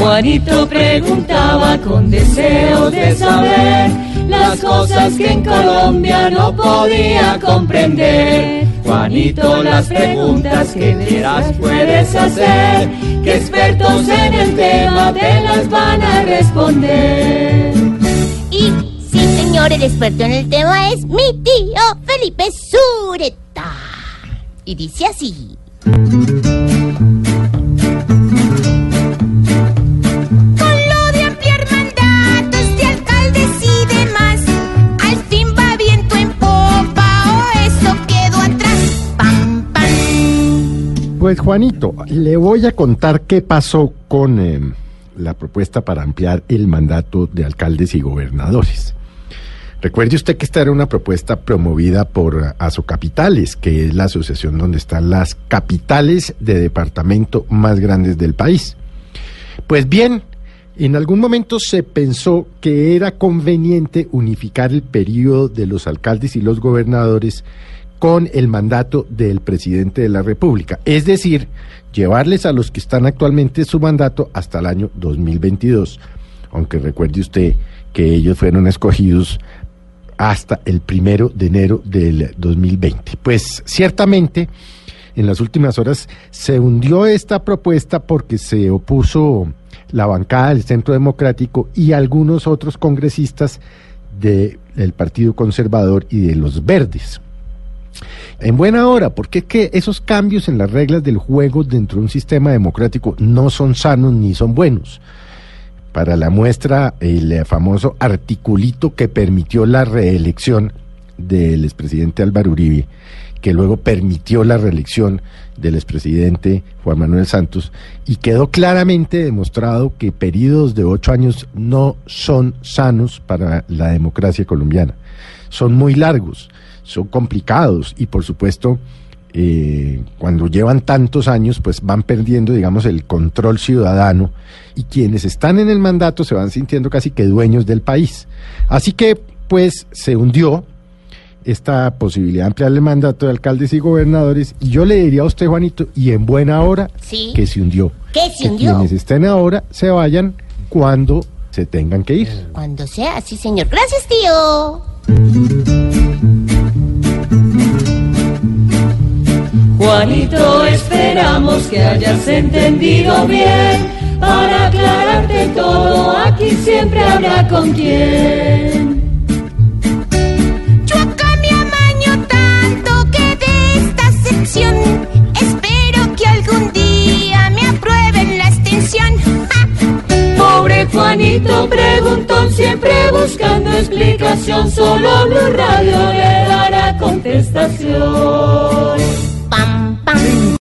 Juanito preguntaba con deseo de saber las cosas que en Colombia no podía comprender. Juanito, las preguntas que quieras puedes hacer, que expertos en el tema te las van a responder. Y sí, señor, el experto en el tema es mi tío Felipe Sureta. Y dice así. Pues Juanito, le voy a contar qué pasó con eh, la propuesta para ampliar el mandato de alcaldes y gobernadores. Recuerde usted que esta era una propuesta promovida por Asocapitales, que es la asociación donde están las capitales de departamento más grandes del país. Pues bien, en algún momento se pensó que era conveniente unificar el periodo de los alcaldes y los gobernadores con el mandato del presidente de la República, es decir, llevarles a los que están actualmente su mandato hasta el año 2022, aunque recuerde usted que ellos fueron escogidos hasta el primero de enero del 2020. Pues ciertamente en las últimas horas se hundió esta propuesta porque se opuso la bancada del Centro Democrático y algunos otros congresistas de- del Partido Conservador y de los Verdes. En buena hora, porque es que esos cambios en las reglas del juego dentro de un sistema democrático no son sanos ni son buenos. Para la muestra, el famoso articulito que permitió la reelección del expresidente Álvaro Uribe, que luego permitió la reelección del expresidente Juan Manuel Santos, y quedó claramente demostrado que periodos de ocho años no son sanos para la democracia colombiana. Son muy largos, son complicados y por supuesto eh, cuando llevan tantos años, pues van perdiendo, digamos, el control ciudadano y quienes están en el mandato se van sintiendo casi que dueños del país. Así que, pues, se hundió esta posibilidad de ampliar el mandato de alcaldes y gobernadores y yo le diría a usted, Juanito, y en buena hora, Sí. que se hundió. ¿Qué se que hundió? quienes estén ahora se vayan cuando se tengan que ir. Cuando sea, sí, señor. Gracias, tío. Que hayas entendido bien. Para aclararte todo, aquí siempre habrá con quién. Yo acá me amaño tanto que de esta sección espero que algún día me aprueben la extensión. ¡Ja! Pobre Juanito preguntón, siempre buscando explicación. Solo Blue Radio le dará contestación.